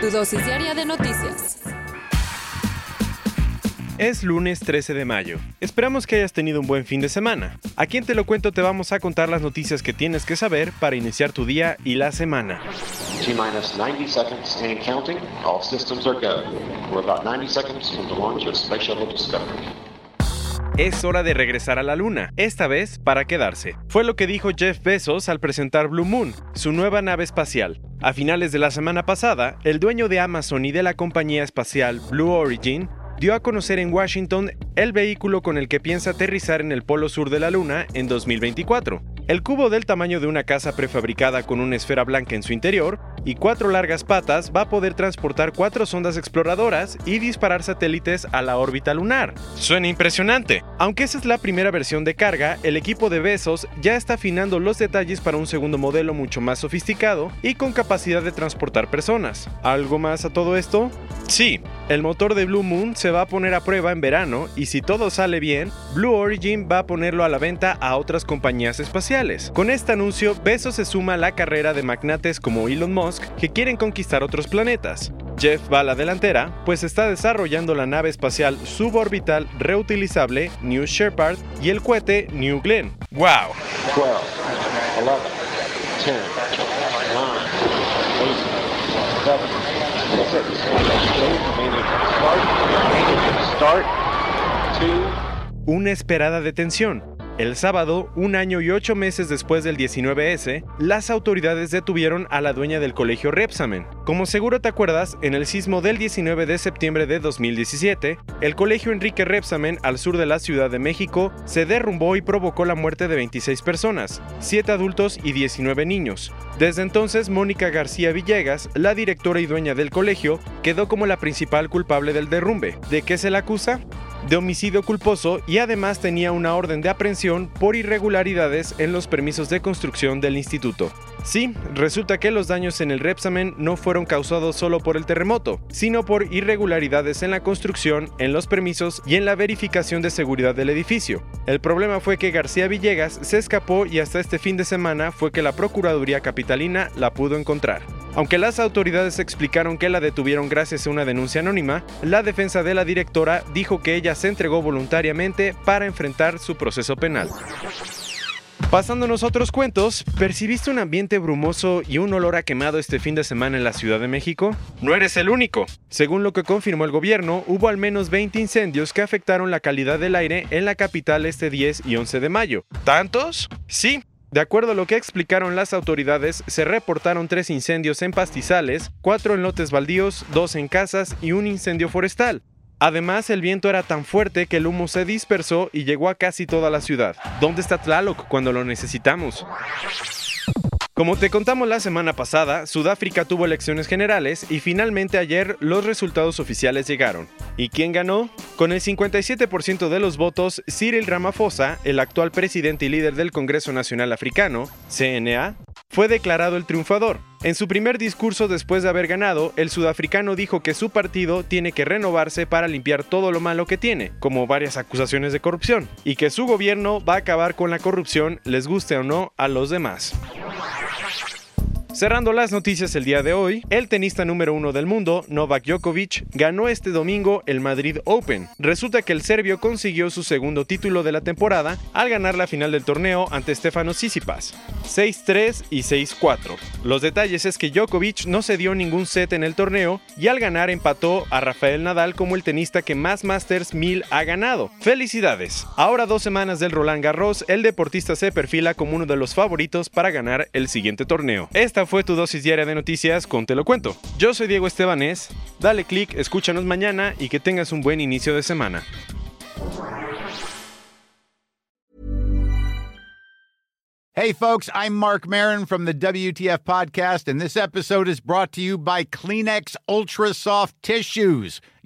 Tu dosis diaria de noticias. Es lunes 13 de mayo. Esperamos que hayas tenido un buen fin de semana. Aquí en Te lo cuento te vamos a contar las noticias que tienes que saber para iniciar tu día y la semana. T-minus 90 seconds and counting. All systems are go. We're about 90 seconds from the launch of Space Shuttle Discovery. Es hora de regresar a la luna, esta vez para quedarse. Fue lo que dijo Jeff Bezos al presentar Blue Moon, su nueva nave espacial. A finales de la semana pasada, el dueño de Amazon y de la compañía espacial Blue Origin dio a conocer en Washington el vehículo con el que piensa aterrizar en el polo sur de la Luna en 2024. El cubo del tamaño de una casa prefabricada con una esfera blanca en su interior y cuatro largas patas va a poder transportar cuatro sondas exploradoras y disparar satélites a la órbita lunar. Suena impresionante. Aunque esa es la primera versión de carga, el equipo de Bezos ya está afinando los detalles para un segundo modelo mucho más sofisticado y con capacidad de transportar personas. ¿Algo más a todo esto? Sí, el motor de Blue Moon se va a poner a prueba en verano y si todo sale bien, Blue Origin va a ponerlo a la venta a otras compañías espaciales. Con este anuncio, Bezos se suma a la carrera de magnates como Elon Musk que quieren conquistar otros planetas. Jeff va a la delantera, pues está desarrollando la nave espacial suborbital reutilizable New Shepard y el cohete New Glenn. ¡Wow! 12, 11, 10, 9, 8, 7, 6, start, start, 2, Una esperada detención. El sábado, un año y ocho meses después del 19S, las autoridades detuvieron a la dueña del colegio Repsamen. Como seguro te acuerdas, en el sismo del 19 de septiembre de 2017, el colegio Enrique Repsamen al sur de la Ciudad de México se derrumbó y provocó la muerte de 26 personas, 7 adultos y 19 niños. Desde entonces, Mónica García Villegas, la directora y dueña del colegio, quedó como la principal culpable del derrumbe. ¿De qué se la acusa? De homicidio culposo y además tenía una orden de aprehensión por irregularidades en los permisos de construcción del instituto. Sí, resulta que los daños en el Repsamen no fueron causados solo por el terremoto, sino por irregularidades en la construcción, en los permisos y en la verificación de seguridad del edificio. El problema fue que García Villegas se escapó y hasta este fin de semana fue que la Procuraduría Capitalina la pudo encontrar. Aunque las autoridades explicaron que la detuvieron gracias a una denuncia anónima, la defensa de la directora dijo que ella se entregó voluntariamente para enfrentar su proceso penal. Pasándonos a otros cuentos, ¿percibiste un ambiente brumoso y un olor a quemado este fin de semana en la Ciudad de México? No eres el único. Según lo que confirmó el gobierno, hubo al menos 20 incendios que afectaron la calidad del aire en la capital este 10 y 11 de mayo. ¿Tantos? Sí, de acuerdo a lo que explicaron las autoridades, se reportaron tres incendios en pastizales, cuatro en lotes baldíos, dos en casas y un incendio forestal. Además, el viento era tan fuerte que el humo se dispersó y llegó a casi toda la ciudad. ¿Dónde está Tlaloc cuando lo necesitamos? Como te contamos la semana pasada, Sudáfrica tuvo elecciones generales y finalmente ayer los resultados oficiales llegaron. ¿Y quién ganó? Con el 57% de los votos, Cyril Ramaphosa, el actual presidente y líder del Congreso Nacional Africano, CNA, fue declarado el triunfador. En su primer discurso después de haber ganado, el sudafricano dijo que su partido tiene que renovarse para limpiar todo lo malo que tiene, como varias acusaciones de corrupción, y que su gobierno va a acabar con la corrupción, les guste o no a los demás. Cerrando las noticias el día de hoy, el tenista número uno del mundo, Novak Djokovic, ganó este domingo el Madrid Open. Resulta que el serbio consiguió su segundo título de la temporada al ganar la final del torneo ante Stefano Tsitsipas, 6-3 y 6-4. Los detalles es que Djokovic no se dio ningún set en el torneo y al ganar empató a Rafael Nadal como el tenista que más Masters 1000 ha ganado. ¡Felicidades! Ahora dos semanas del Roland Garros, el deportista se perfila como uno de los favoritos para ganar el siguiente torneo. Esta fue tu dosis diaria de noticias con Te lo cuento. Yo soy Diego Estebanés, dale click, escúchanos mañana y que tengas un buen inicio de semana. Hey, folks, I'm Mark Marin from the WTF Podcast, and this episode is brought to you by Kleenex Ultra Soft Tissues,